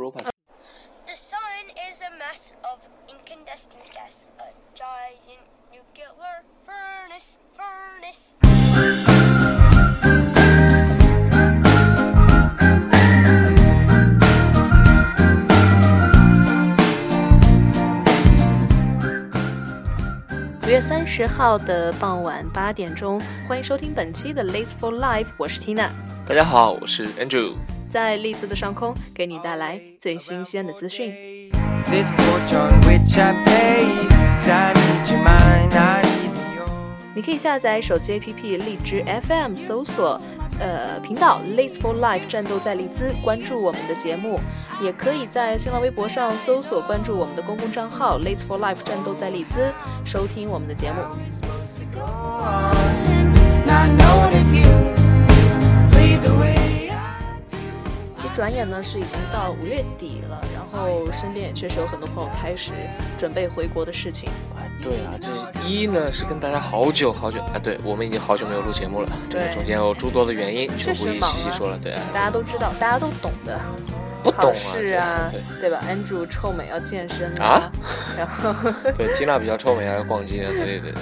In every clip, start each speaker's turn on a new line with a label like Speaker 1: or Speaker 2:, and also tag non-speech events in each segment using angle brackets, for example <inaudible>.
Speaker 1: GoPro 拍。
Speaker 2: The sun is a mass of incandescent gas, a giant nuclear furnace, furnace.
Speaker 3: 五月三十号的傍晚八点钟，欢迎收听本期的《Late for Life》，我是 Tina，
Speaker 1: 大家好，我是 Andrew。
Speaker 3: 在利兹的上空给你带来最新鲜的资讯。你可以下载手机 app 荔枝 fm 搜索呃频道 late for life 战斗在利兹关注我们的节目也可以在新浪微博上搜索关注我们的公共账号 late for life 战斗在利兹收听我们的节目。
Speaker 4: Not you lead the way
Speaker 3: 一转眼呢是已经到五月底了，然后身边也确实有很多朋友开始准备回国的事情。
Speaker 1: 对啊，这一呢是跟大家好久好久啊，对我们已经好久没有录节目了，这个
Speaker 3: 对
Speaker 1: 中间有诸多的原因，就
Speaker 3: 确
Speaker 1: 不一细细说了。对啊，
Speaker 3: 大家都知道，大家都懂的。
Speaker 1: 不懂啊
Speaker 3: 考试啊
Speaker 1: 对，
Speaker 3: 对吧？Andrew 臭美要健身
Speaker 1: 啊，
Speaker 3: 然后 <laughs>
Speaker 1: 对，Tina 比较臭美，要逛街，对对对，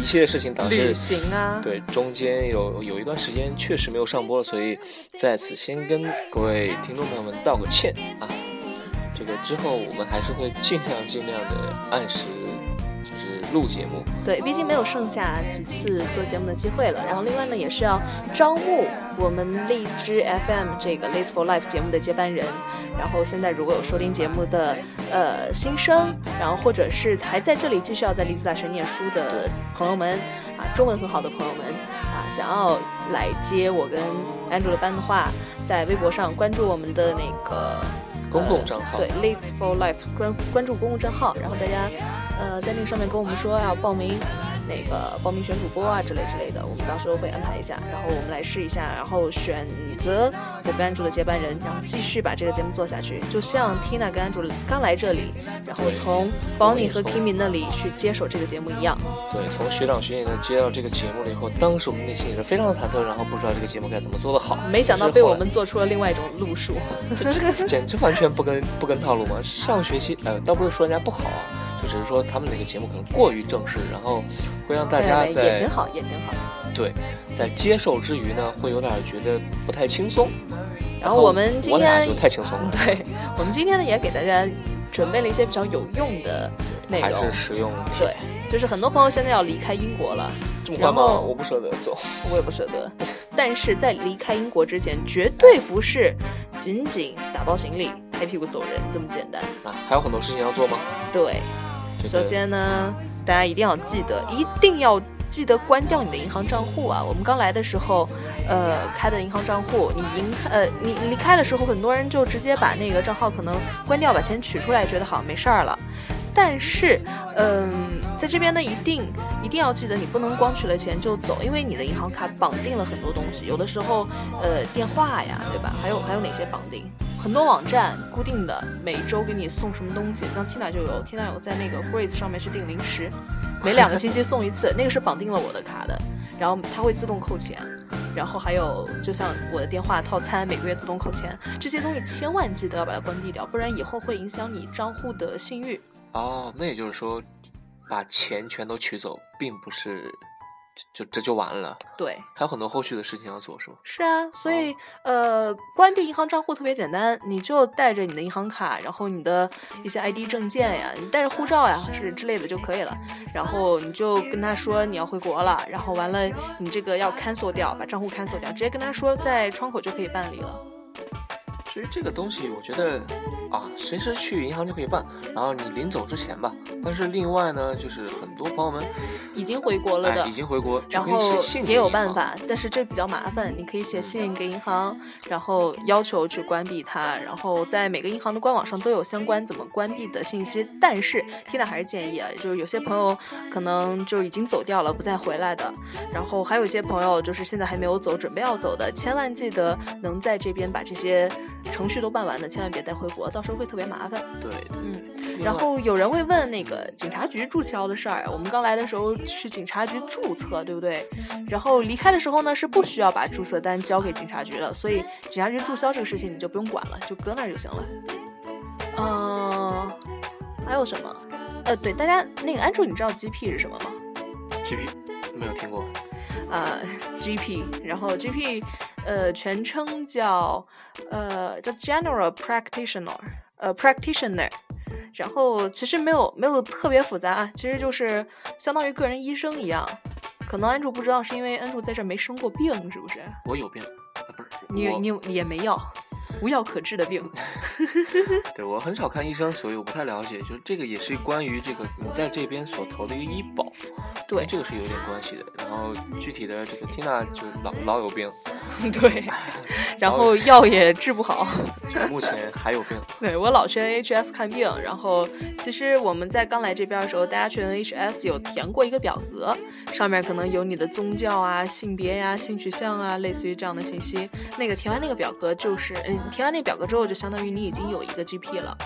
Speaker 1: 一系列事情导致
Speaker 3: 旅行啊，
Speaker 1: 对，中间有有一段时间确实没有上播了，所以在此先跟各位听众朋友们道个歉啊。这个之后我们还是会尽量尽量的按时就是录节目。
Speaker 3: 对，毕竟没有剩下几次做节目的机会了。然后另外呢，也是要招募我们荔枝 FM 这个 Lace for Life 节目的接班人。然后现在如果有收听节目的呃新生，然后或者是还在这里继续要在利兹大学念书的朋友们啊，中文很好的朋友们啊，想要来接我跟 Andrew 的班的话，在微博上关注我们的那个。
Speaker 1: 公共账号
Speaker 3: 对 l e a t s for Life 关关注公共账号，然后大家呃在那个上面跟我们说要报名那个报名选主播啊之类之类的，我们到时候会安排一下，然后我们来试一下，然后选择我跟安主的接班人，然后继续把这个节目做下去。就像 Tina 跟安主刚来这里，然后从 Bonnie 和 Kimi 那里去接手这个节目一样。
Speaker 1: 对，从学长学姐那接到这个节目了以后，当时我们内心也是非常的忐忑，然后不知道这个节目该怎么做的好。
Speaker 3: 没想到被我们做出了另外一种路数。
Speaker 1: 这这个简直完全不跟不跟套路嘛！上学期呃，倒不是说人家不好啊，就只是说他们那个节目可能过于正式，然后会让大家在
Speaker 3: 也挺好，也挺好。
Speaker 1: 对在接受之余呢，会有点觉得不太轻松。
Speaker 3: 然后我们今天
Speaker 1: 就太轻松了，<laughs>
Speaker 3: 对我们今天呢也给大家准备了一些比较有用的内容还。
Speaker 1: 是实用。
Speaker 3: 对，就是很多朋友现在要离开英国了，
Speaker 1: 这么快吗？我不舍得走。
Speaker 3: 我也不舍得。但是在离开英国之前，绝对不是仅仅打包行李、拍屁股走人这么简单。
Speaker 1: 啊，还有很多事情要做吗？
Speaker 3: 对，
Speaker 1: 这个
Speaker 3: 首先呢，大家一定要记得，一定要记得关掉你的银行账户啊！我们刚来的时候，呃，开的银行账户，你银呃，你离开的时候，很多人就直接把那个账号可能关掉，把钱取出来，觉得好像没事儿了。但是，嗯，在这边呢，一定一定要记得，你不能光取了钱就走，因为你的银行卡绑定了很多东西，有的时候，呃，电话呀，对吧？还有还有哪些绑定？很多网站固定的每周给你送什么东西，像 Tina 就有，Tina 有在那个 Grace 上面去订零食，每两个星期送一次，那个是绑定了我的卡的，然后它会自动扣钱。然后还有，就像我的电话套餐，每个月自动扣钱，这些东西千万记得要把它关闭掉，不然以后会影响你账户的信誉。
Speaker 1: 哦，那也就是说，把钱全都取走，并不是就就这就完了，
Speaker 3: 对，
Speaker 1: 还有很多后续的事情要做，是吗？
Speaker 3: 是啊，所以、呃，关闭银行账户特别简单，你就带着你的银行卡，然后你的一些 ID 证件呀，你带着护照呀是之类的就可以了。然后你就跟他说你要回国了，然后完了你这个要 cancel 掉，把账户 cancel 掉，直接跟他说在窗口就可以办理了。
Speaker 1: 其实这个东西，我觉得啊，随时去银行就可以办，然后你临走之前吧。但是另外呢，就是很多朋友们
Speaker 3: 已经回国了的，
Speaker 1: 哎、已经回国，
Speaker 3: 然后也有办法，但是这比较麻烦。你可以写信给银行，然后要求去关闭它，然后在每个银行的官网上都有相关怎么关闭的信息。但是 Tina 还是建议啊，就是有些朋友可能就已经走掉了，不再回来的，然后还有一些朋友就是现在还没有走，准备要走的，千万记得能在这边把这些程序都办完了，千万别带回国，到时候会特别麻烦。
Speaker 1: 对，
Speaker 3: 嗯，然后有人会问那个警察局注销的事儿，我们刚来的时候去警察局注册，对不对？然后离开的时候呢，是不需要把注册单交给警察局的，所以警察局注销这个事情你就不用管了，就搁那儿就行了。嗯、还有什么？呃，对，大家那个安卓，你知道 GP 是什么吗
Speaker 1: ？GP 没有听过，
Speaker 3: 呃，GP，然后 GP，呃，全称叫呃叫 General Practitioner，呃，Practitioner。然后其实没有没有特别复杂啊，其实就是相当于个人医生一样。可能安住不知道，是因为安住在这儿没生过病，是不是？
Speaker 1: 我有病，啊、不是
Speaker 3: 你你也没药，无药可治的病。<laughs>
Speaker 1: 对我很少看医生，所以我不太了解。就是这个也是关于这个你在这边所投的一个医保，
Speaker 3: 对
Speaker 1: 这个是有点关系的。然后具体的这个 Tina 就老老有病，<laughs>
Speaker 3: 对，<laughs> 然后药也治不好。
Speaker 1: 就目前还有病。
Speaker 3: 对我老去 NHS 看病，然后其实我们在刚来这边的时候，大家去 NHS 有填过一个表格，上面可能有你的宗教啊、性别呀、性取向啊，类似于这样的信息。那个填完那个表格就是，填完那表格之后，就相当于你已经有一个 GP 了，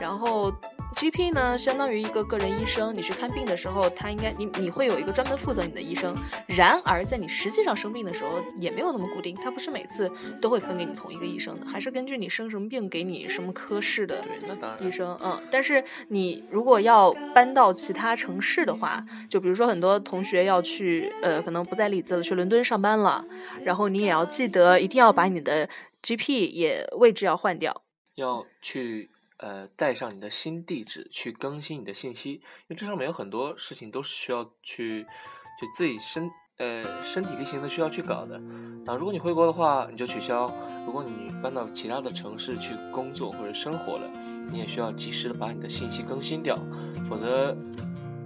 Speaker 3: 然后。GP 呢，相当于一个个人医生。你去看病的时候，他应该你你会有一个专门负责你的医生。然而，在你实际上生病的时候，也没有那么固定，他不是每次都会分给你同一个医生的，还是根据你生什么病给你什么科室的医生。嗯，但是你如果要搬到其他城市的话，就比如说很多同学要去，呃，可能不在里兹了，去伦敦上班了，然后你也要记得一定要把你的 GP 也位置要换掉。
Speaker 1: 要去呃带上你的新地址去更新你的信息，因为这上面有很多事情都是需要去就自己身呃身体力行的需要去搞的。啊，如果你回国的话，你就取消；如果你搬到其他的城市去工作或者生活了，你也需要及时的把你的信息更新掉，否则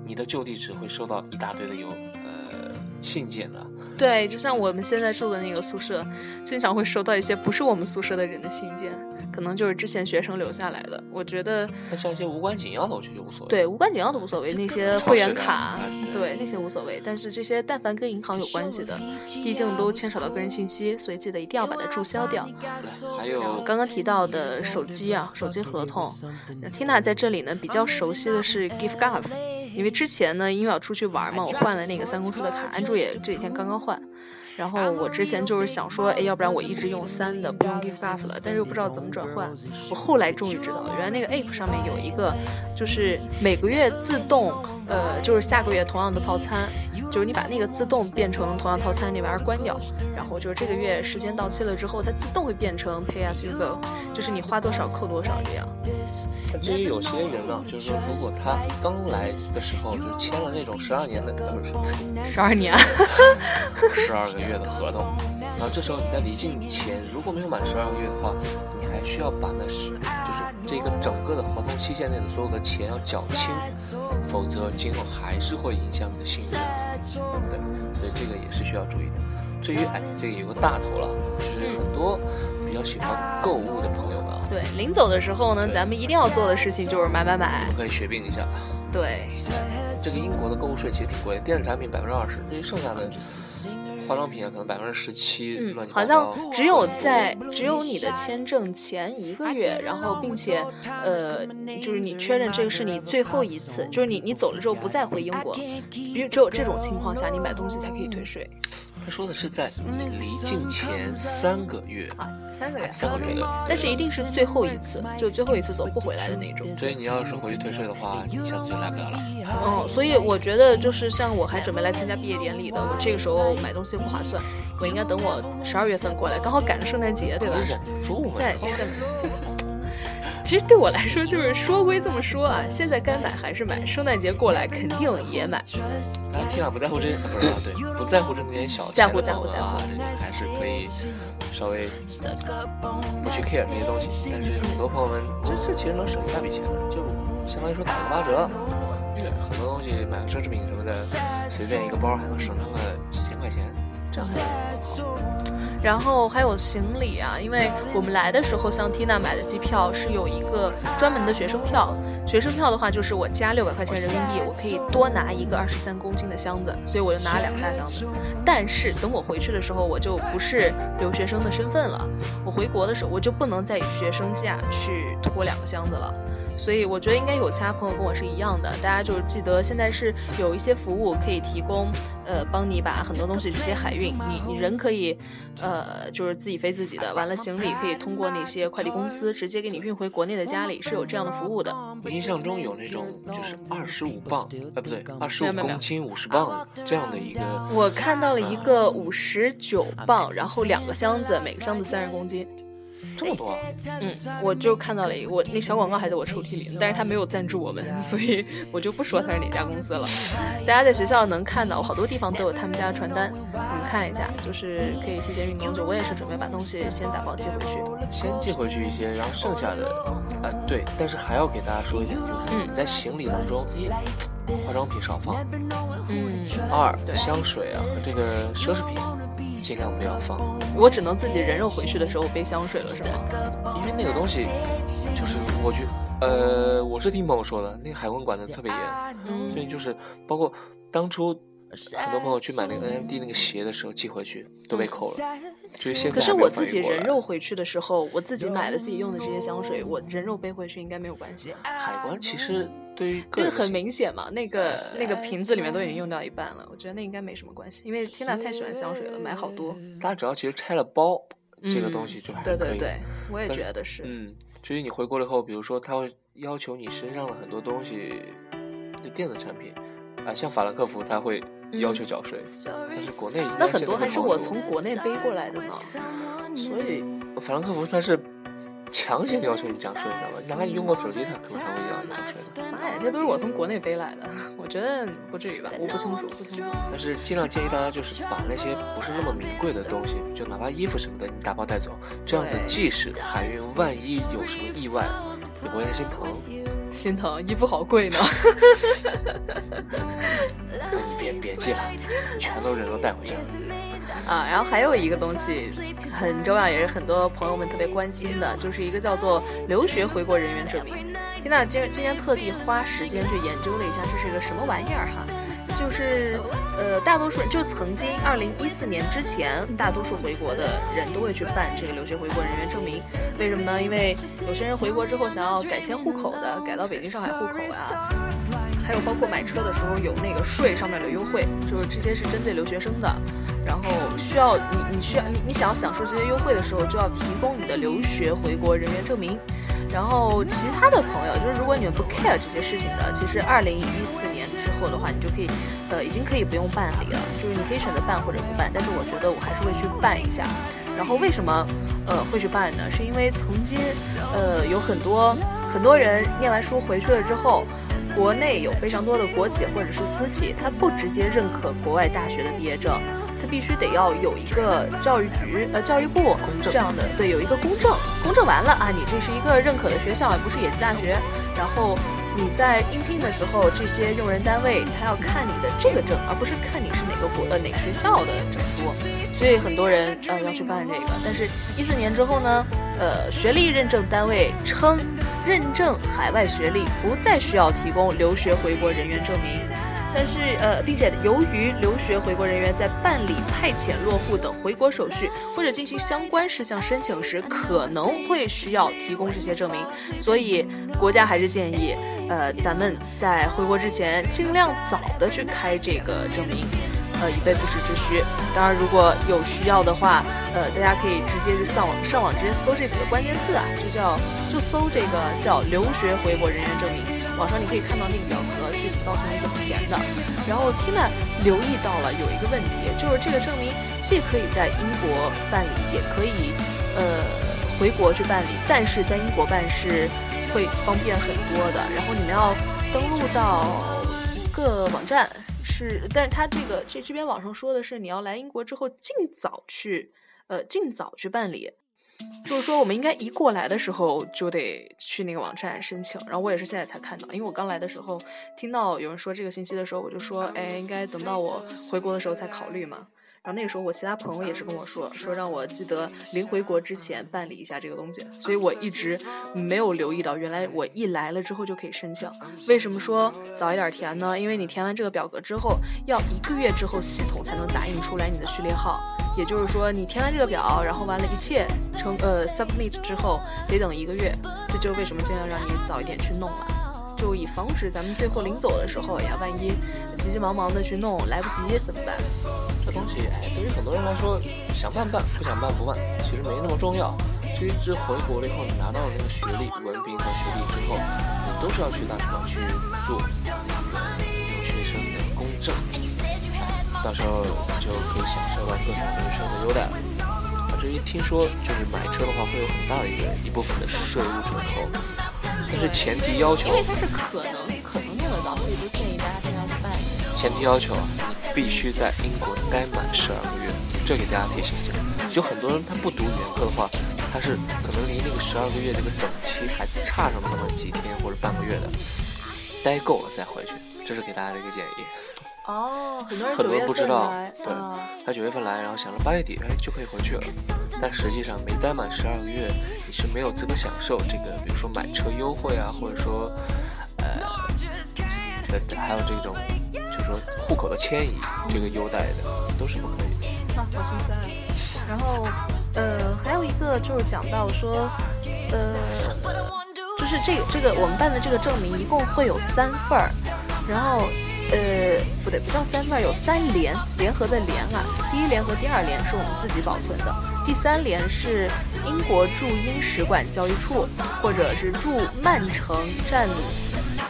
Speaker 1: 你的旧地址会收到一大堆的邮呃信件的。
Speaker 3: 对，就像我们现在住的那个宿舍，经常会收到一些不是我们宿舍的人的信件，可能就是之前学生留下来的。我觉得，
Speaker 1: 但像一些无关紧要的，我觉得就无所谓。
Speaker 3: 对无关紧要的无所谓，那些会员卡
Speaker 1: 啊，
Speaker 3: 对那些无所谓。但是这些但凡跟银行有关系的，毕竟都牵扯到个人信息，所以记得一定要把它注销掉。
Speaker 1: 对，还有
Speaker 3: 刚刚提到的手机啊，手机合同，Tina 在这里呢比较熟悉的是 GiftGov，因为之前呢因为要出去玩嘛，我换了那个三公司的卡，安住也这几天刚刚换。然后我之前就是想说，哎，要不然我一直用三的，不用 gift buff 了，但是又不知道怎么转换。我后来终于知道，原来那个 App 上面有一个，就是每个月自动，呃，就是下个月同样的套餐，就是你把那个自动变成同样套餐那玩意儿关掉，然后就是这个月时间到期了之后，它自动会变成 Pay as you go，就是你花多少扣多少这样。
Speaker 1: 那至于有些人呢，就是说，如果他刚来的时候就签了那种十二年的，呃，不是
Speaker 3: 十二年，
Speaker 1: 十二个月的合同，然后这时候你在离境前如果没有满十二个月的话，你还需要把那十就是这个整个的合同期限内的所有的钱要缴清，否则今后还是会影响你的信用，对，所以这个也是需要注意的。至于哎，这个有个大头了，就是很多比较喜欢购物的朋友们啊，
Speaker 3: 对，临走的时候呢，咱们一定要做的事情就是买买
Speaker 1: 我
Speaker 3: 买
Speaker 1: 们，可以血并一下。
Speaker 3: 对，
Speaker 1: 这个英国的购物税其实挺贵的，电子产品百分之二十，至于剩下的化妆品啊，可能百分之十七，
Speaker 3: 嗯好。像只有在只有你的签证前一个月，然后并且呃，就是你确认这个是你最后一次，就是你你走了之后不再回英国，只只有这种情况下，你买东西才可以退税
Speaker 1: 他说的是在你离境前三个月，
Speaker 3: 啊，三个月，
Speaker 1: 三个月的。
Speaker 3: 但是一定是最后一次，就最后一次走不回来的那种。
Speaker 1: 所以你要是回去退税的话，你下次就来不了了。
Speaker 3: 嗯，所以我觉得就是像我还准备来参加毕业典礼的，我这个时候买东西不划算，我应该等我十二月份过来，刚好赶着圣诞节，对吧？
Speaker 1: 你忍得住吗？
Speaker 3: 再再再买。其实对我来说，就是说归这么说啊，现在该买还是买，圣诞节过来肯定也买。
Speaker 1: 当然，Tina 不在乎这，不是啊，对，不在乎这么点小钱
Speaker 3: 在乎在乎
Speaker 1: 啊，这个还是可以稍微不去 care 这些东西。但是很多朋友们，这这其实能省一大笔钱的，就相当于说打个八折。对，很多东西买个奢侈品什么的，随便一个包还能省他们几千块钱，这样还是很好。
Speaker 3: 然后还有行李啊，因为我们来的时候，像 Tina 买的机票是有一个专门的学生票，学生票的话就是我加六百块钱人民币，我可以多拿一个二十三公斤的箱子，所以我就拿了两个大箱子。但是等我回去的时候，我就不是留学生的身份了，我回国的时候我就不能再以学生价去拖两个箱子了。所以我觉得应该有其他朋友跟我是一样的，大家就是记得现在是有一些服务可以提供，呃，帮你把很多东西直接海运，你你人可以，呃，就是自己飞自己的，完了行李可以通过那些快递公司直接给你运回国内的家里，是有这样的服务的。
Speaker 1: 我印象中有那种就是二十五磅，哎不对，二十五公斤五十磅这样的一个，
Speaker 3: 我看到了一个五十九磅，然后两个箱子，每个箱子三十公斤。
Speaker 1: 这么多啊，
Speaker 3: 嗯，我就看到了一个，我那小广告还在我抽屉里，但是他没有赞助我们，<laughs> 所以我就不说他是哪家公司了。大家在学校能看到，好多地方都有他们家的传单，你们看一下，就是可以提前运东西。我也是准备把东西先打包寄回去。
Speaker 1: 先寄回去一些，然后剩下的，啊对，但是还要给大家说一点，就是在行李当中，一化妆品少放，
Speaker 3: 嗯，
Speaker 1: 二香水啊和这个奢侈品尽量不要放，
Speaker 3: 我只能自己人肉回去的时候背香水了，是吗？
Speaker 1: 因为那个东西就是我觉呃我是听朋友说的，那个海关管的特别严，所以
Speaker 3: 嗯，
Speaker 1: 就是包括当初很多朋友去买那个 NMD 那个鞋的时候寄回去都被扣了，<laughs> 就是现在
Speaker 3: 可是我自己人肉回去的时候，我自己买了自己用的这些香水，我人肉背回去应该没有关系。
Speaker 1: 海关其实对于个
Speaker 3: 这个很明显嘛，那个那个瓶子里面都已经用掉一半了，我觉得那应该没什么关系，因为缇娜太喜欢香水了，买好多。
Speaker 1: 大家只要其实拆了包，这个东西就还
Speaker 3: 嗯对
Speaker 1: 可以。
Speaker 3: 对对，我也觉得是。
Speaker 1: 嗯，至于你回国了以后，比如说他会要求你身上的很多东西，就电子产品啊，像法兰克福他会要求缴税，但是国内
Speaker 3: 那很多还是我从国内背过来的呢，所以
Speaker 1: 法兰克福它是强行要求你缴税，你知道吗？哪怕你用过手机，他可能还会要你缴税的。
Speaker 3: 妈呀，这都是我从国内背来的，我觉得不至于吧，我不清楚，不清楚。
Speaker 1: 但是尽量建议大家就是把那些不是那么名贵的东西，就哪怕衣服什么的，你打包带走，这样子即使海运万一有什么意外，也不会太心疼。
Speaker 3: 心疼，衣服好贵呢。
Speaker 1: 那 <laughs> 你别别寄了，全都人肉带回去了。
Speaker 3: 啊，然后还有一个东西很重要，也是很多朋友们特别关心的，就是一个叫做留学回国人员证明。天呐今今天特地花时间去研究了一下，这是一个什么玩意儿哈？就是呃，大多数就曾经二零一四年之前，大多数回国的人都会去办这个留学回国人员证明。为什么呢？因为有些人回国之后想要改迁户口的，改到北京、上海户口呀、还有包括买车的时候有那个税上面的优惠，就是这些是针对留学生的。然后需要你，你需要你你想要享受这些优惠的时候，就要提供你的留学回国人员证明。然后其他的朋友，就是如果你们不 care 这些事情的，其实二零一四后的话，你就可以，呃，已经可以不用办理了，就是你可以选择办或者不办。但是我觉得我还是会去办一下。然后为什么呃会去办呢？是因为曾经呃有很多很多人念完书回去了之后，国内有非常多的国企或者是私企，他不直接认可国外大学的毕业证，他必须得要有一个教育局呃教育部这样的对有一个公证，公证完了啊，你这是一个认可的学校，不是野鸡大学，然后。你在应聘的时候，这些用人单位他要看你的这个证，而不是看你是哪个国呃哪个学校的证书，所以很多人呃要去办这个。但是，一四年之后呢，呃，学历认证单位称，认证海外学历不再需要提供留学回国人员证明。但是，呃，并且由于留学回国人员在办理派遣、落户等回国手续或者进行相关事项申请时，可能会需要提供这些证明，所以国家还是建议，呃，咱们在回国之前尽量早的去开这个证明。呃，以备不时之需。当然，如果有需要的话，呃，大家可以直接去上网上网直接搜这几个关键字啊，就叫就搜这个叫留学回国人员证明。网上你可以看到那个具体告诉你怎么填的。然后 Tina 留意到了有一个问题，就是这个证明既可以在英国办理，也可以呃回国去办理，但是在英国办是会方便很多的。然后你们要登录到一个网站。是，但是他这个这这边网上说的是，你要来英国之后尽早去，呃，尽早去办理。就是说，我们应该一过来的时候就得去那个网站申请。然后我也是现在才看到，因为我刚来的时候听到有人说这个信息的时候，我就说，哎，应该等到我回国的时候才考虑嘛。然后那个时候我其他朋友也是跟我说，说让我记得临回国之前办理一下这个东西，所以我一直没有留意到，原来我一来了之后就可以申请。为什么说早一点填呢？因为你填完这个表格之后，要一个月之后系统才能打印出来你的序列号，也就是说你填完这个表，然后完了一切成呃 submit 之后，得等一个月。这就为什么尽量让你早一点去弄嘛，就以防止咱们最后临走的时候呀，万一急急忙忙的去弄来不及怎么办？
Speaker 1: 这东西，哎，对于很多人来说，想办办，不想办不办，其实没那么重要。至于这回国了以后，你拿到了那个学历、文凭和学历之后，你都是要去大使馆去做留学生的公证，到时候就可以享受到各种留学的优待了。啊，至于听说就是买车的话，会有很大的一个一部分的税务折扣，但是前提要求
Speaker 3: 因，为它是可能可能弄得到，所以就建议大家尽量去办一下。
Speaker 1: 前提要求啊，你必须在英国待满十二个月，这给大家提醒一下。有很多人他不读语言课的话，他是可能离那个十二个月这个整期还差上那么几天或者半个月的，待够了再回去，这是给大家的一个建议。
Speaker 3: 哦，很多人
Speaker 1: 很多人不知道，对
Speaker 3: 啊，
Speaker 1: 他九月份来，然后想着八月底，哎就可以回去了，但实际上没待满十二个月，你是没有资格享受这个，比如说买车优惠啊，或者说，呃，呃还有这种就是说户口的迁移这个优待的，都是不可以的。
Speaker 3: 啊，好心塞啊。然后，呃，还有一个就是讲到说，呃，就是这个这个我们办的这个证明一共会有三份儿，然后，呃，不对，不叫三份，有三联，联合的联啊。第一联和第二联是我们自己保存的，第三联是英国驻英使馆交易处或者是驻曼城占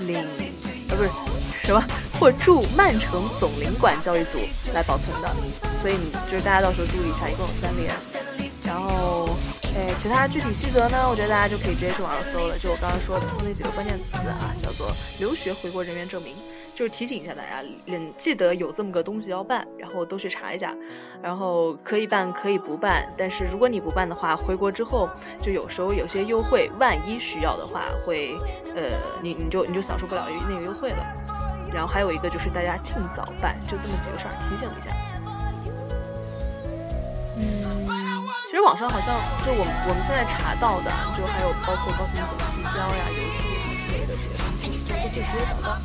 Speaker 3: 领，呃，不是什么，或驻曼城总领馆交易组来保存的。所以你就是大家到时候注意一下，一共有三联。然后，诶，其他具体细则呢，我觉得大家就可以直接去网上搜了。就我刚刚说的，搜那几个关键词啊，叫做留学回国人员证明，就是提醒一下大家，嗯，记得有这么个东西要办，然后都去查一下。然后可以办，可以不办，但是如果你不办的话，回国之后就有时候有些优惠，万一需要的话，会，呃，你你就你就享受不了那个优惠了。然后还有一个就是大家尽早办，就这么几个事儿提醒一下。嗯，其实网上好像就我们我们现在查到的啊，就还有包括告诉你怎么提交呀、邮寄啊之类的这些东西，就都可以直接找到。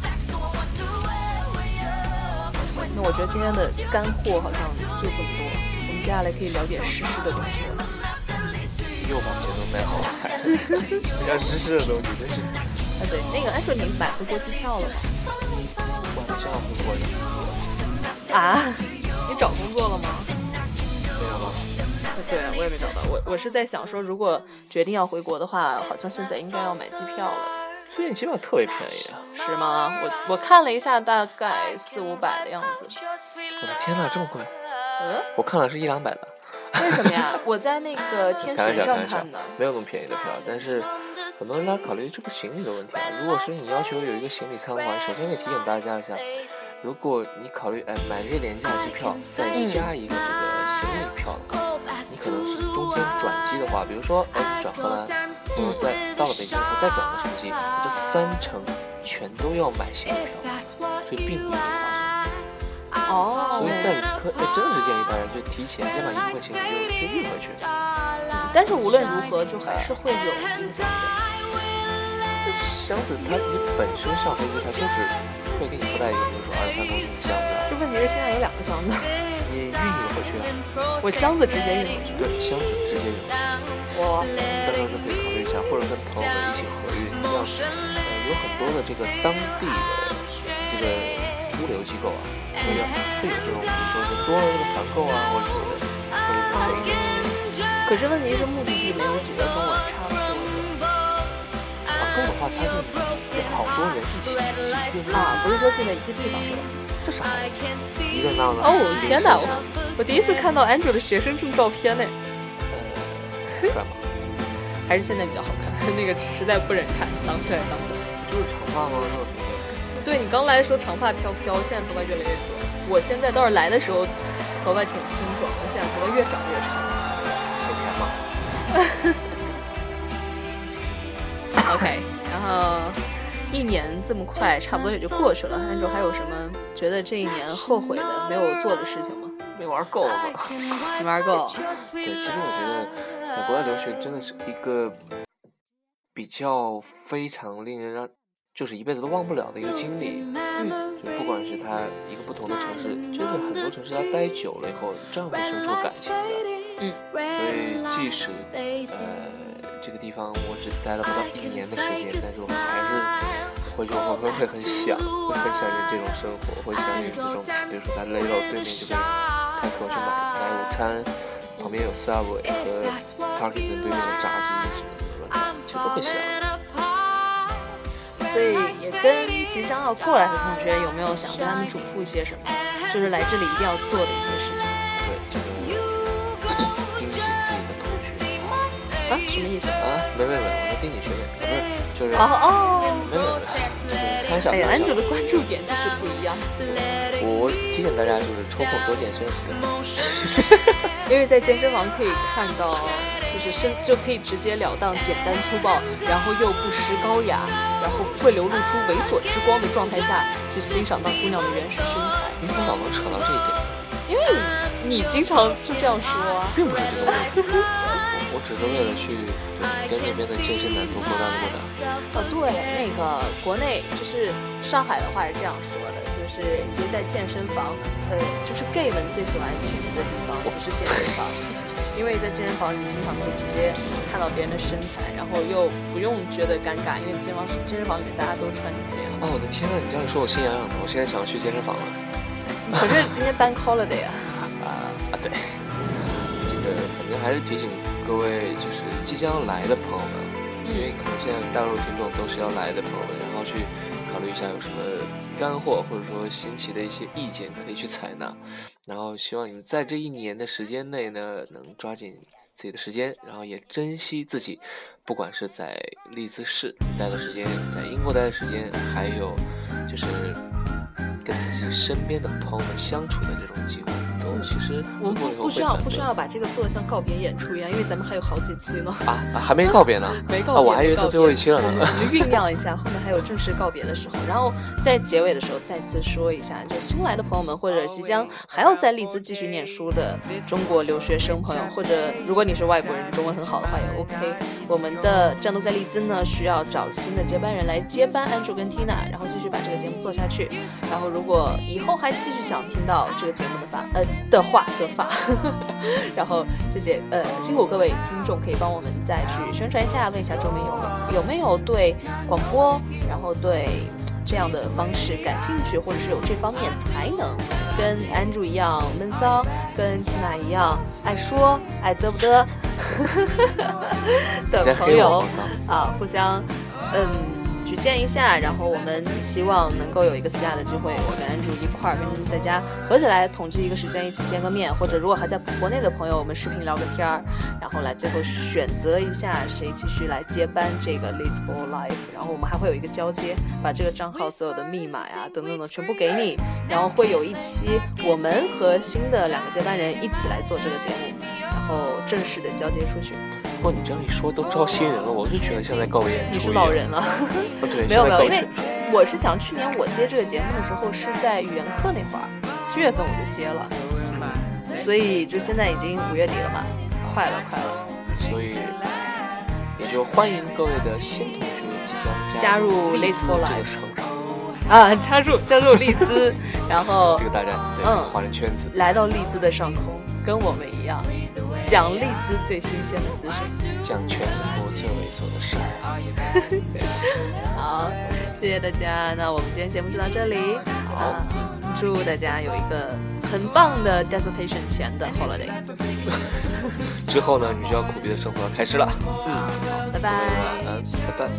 Speaker 3: 那我觉得今天的干货好像就这么多，我们接下来可以聊点实施的东西了。
Speaker 1: 又把节奏带坏了，<laughs> 比较实施的东西真是。
Speaker 3: 啊，对，那个安卓，你买回国机票了吗？
Speaker 1: 我还没想好回国呢，
Speaker 3: 啊，你找工作了吗？
Speaker 1: 没有吗？
Speaker 3: 对，我也没找到。我我是在想说，如果决定要回国的话，好像现在应该要买机票了，
Speaker 1: 最近机票特别便宜啊！
Speaker 3: 是吗？我我看了一下，大概四五百的样子。
Speaker 1: 我的天哪，这么贵！
Speaker 3: 嗯，
Speaker 1: 我看了是一两百的。
Speaker 3: 为什么呀？<laughs> 我在那个天
Speaker 1: 开玩笑，开
Speaker 3: 选上看的。，
Speaker 1: 没有那么便宜的票。但是很多人他考虑这个行李的问题啊。如果是你要求有一个行李舱的话，首先得提醒大家一下，如果你考虑哎买这些廉价机票，再加一个这个行李票的话，你可能是转机的话，比如说哎转荷兰，或者再到了北京以后再转个城机，这三程全都要买行李票，所以并不一定划算。
Speaker 3: 哦
Speaker 1: 所以在此刻哎真的是建议大家就提前先把一部分行李就就运回去。
Speaker 3: 但是无论如何，就还是会有影响的。
Speaker 1: 那箱子它你本身上飞机它就是会给你附带一个，比如说二十三公斤的箱子啊，
Speaker 3: 就问题是现在有两个箱子，
Speaker 1: 你运营回去啊，
Speaker 3: 我箱子直接运回去。
Speaker 1: 对，箱子直接运回去，
Speaker 3: 哇
Speaker 1: 到时候就可以考虑一下，或者跟朋友们一起合运，这样呃有很多的这个当地的这个物流机构啊，会有会有这种比如说是多了这个团购啊或者什么的，会有便宜点钱。
Speaker 3: 可是问题是目的地没有几个跟我差不多的
Speaker 1: 团购的话，它是有好多人一起挤运费
Speaker 3: 啊，不是说进在一个地方是吧？
Speaker 1: 这啥呀？一个闹呢？
Speaker 3: 哦天哪，
Speaker 1: 哪！
Speaker 3: 我我第一次看到 Andrew 的学生证照片呢，
Speaker 1: 呃，帅吗？
Speaker 3: 还是现在比较好看，<laughs> 那个实在不忍看，挡起来挡起来。
Speaker 1: 就是长发吗？那有什么的？
Speaker 3: 对你刚来的时候长发飘飘，现在头发越来越短。我现在倒是来的时候头发挺清爽的，现在头发越长越长。
Speaker 1: 省钱吗。<laughs> <laughs>
Speaker 3: OK，然后一年这么快，差不多也就过去了。Andrew 还有什么觉得这一年后悔的、没有做的事情吗？
Speaker 1: 没玩够吧？
Speaker 3: 没玩够？
Speaker 1: 对，其实我觉得在国外留学真的是一个比较非常令人让，就是一辈子都忘不了的一个经历。
Speaker 3: 嗯，
Speaker 1: 就不管是他一个不同的城市，就是很多城市他待久了以后，这样会生出感情的。
Speaker 3: 嗯，
Speaker 1: 所以即使呃这这个地方我只待了不到一年的时间，但是我还是回去我会会很想，会很想念这种生活，会想念这种，比如说在雷楼对面就可以 Tesco 去买买午餐，旁边有 Subway 和 Parkinson 对面的炸鸡什么的，乱七八糟其实都会想。
Speaker 3: 所以也跟即将要过来的同学有没有想跟他们嘱咐一些什么？就是来这里一定要做的一些事情什么意思？
Speaker 1: 啊，没没没，我在跟你学姐，不是，就是
Speaker 3: 哦哦，
Speaker 1: 没没没，就是开玩笑。
Speaker 3: 哎呀，
Speaker 1: 开玩笑
Speaker 3: 安主的关注点就是不一样，
Speaker 1: 我提醒大家，就是抽空多健身，对。
Speaker 3: 因为在健身房可以看到，就是身就可以直截了当、简单粗暴，然后又不失高雅，然后不会流露出猥琐之光的状态下去欣赏到姑娘的原始身材。
Speaker 1: 你怎么老能扯到这一点？
Speaker 3: 因为你经常就这样说啊。
Speaker 1: 并不是这个问题，我我只是为了去对跟那边的健身男同勾搭的勾搭。
Speaker 3: 呃，对，那个国内就是上海的话是这样说的，就是其实，在健身房，呃，就是 gay 们最喜欢聚集的地方就是健身房，因为在健身房你经常可以直接看到别人的身材，然后又不用觉得尴尬，因为健身房健身房里面大家都穿成这样。
Speaker 1: 哦，我的天呐，你这样说我心痒痒的，我现在想要去健身房了。
Speaker 3: 可是今天 bank holiday 啊，
Speaker 1: 啊 <laughs> 啊，对，这个反正还是提醒各位，就是即将来的朋友们，因为可能现在大陆听众都是要来的朋友们，然后去考虑一下有什么干货或者说新奇的一些意见可以去采纳，<laughs> 然后希望你们在这一年的时间内呢，能抓紧自己的时间，然后也珍惜自己，不管是在利兹市待的时间，在英国待的时间，还有就是跟自己身边的朋友们相处的这种机会，都其实
Speaker 3: 我们不不需要不需要把这个做的像告别演出一样，因为咱们还有好几期呢。
Speaker 1: 啊啊，还没告别呢，<laughs>
Speaker 3: 没告别，
Speaker 1: 啊，我还以为是最后一期了
Speaker 3: 我
Speaker 1: 呢。
Speaker 3: 们酝酿一下，后面还有正式告别的时候。然后在结尾的时候再次说一下，就新来的朋友们，或者即将还要在利兹继续念书的中国留学生朋友，或者如果你是外国人，中文很好的话也 OK。我们的战斗在利兹呢，需要找新的接班人来接班安卓跟 Tina，然后继续把这个节目做下去。然后如果以后还继续想听到这个节目的话呃的话的发，<laughs> 然后谢谢呃辛苦各位听众，可以帮我们再去宣传一下，问一下周边有没有有没有对广播，然后对这样的方式感兴趣，或者是有这方面才能，跟 Andrew 一样闷骚，跟 Tina 一样爱说爱嘚不嘚的
Speaker 1: 在
Speaker 3: 朋友？<laughs> 啊，互相嗯见一下，然后我们希望能够有一个私下的机会，我跟 Andrew 一块儿跟大家合起来统计一个时间一起见个面，或者如果还在国内的朋友，我们视频聊个天儿，然后来最后选择一下谁继续来接班这个 Liz for Life，然后我们还会有一个交接，把这个账号所有的密码呀等等的全部给你，然后会有一期我们和新的两个接班人一起来做这个节目，后正式的交接出去。
Speaker 1: 不过你这样一说，都招新人了，我就觉得像在告别演出
Speaker 3: 你是老人了。
Speaker 1: 哦对，
Speaker 3: 没有没有，因为我是想去年我接这个节目的时候是在语言课那会儿，七月份我就接了，所以就现在已经五月底了嘛，快了快了。
Speaker 1: 所以也就欢迎各位的新同学即将
Speaker 3: 加入
Speaker 1: 利
Speaker 3: Liz
Speaker 1: 兹
Speaker 3: for
Speaker 1: 这个
Speaker 3: Life，啊，加入加入利兹，<laughs> 然后
Speaker 1: 这个大家对
Speaker 3: 嗯
Speaker 1: 华人圈子
Speaker 3: 来到利兹的上空，跟我们一样，讲利兹最新鲜的资讯。
Speaker 1: 讲全国最猥琐的事儿。
Speaker 3: 好，谢谢大家，那我们今天节目就到这里。
Speaker 1: 好
Speaker 3: 啊，祝大家有一个很棒的 dissertation 前的 holiday。<laughs>
Speaker 1: 之后呢，你就要苦逼的生活要开始了。嗯，好，
Speaker 3: 拜拜
Speaker 1: 晚安，拜拜。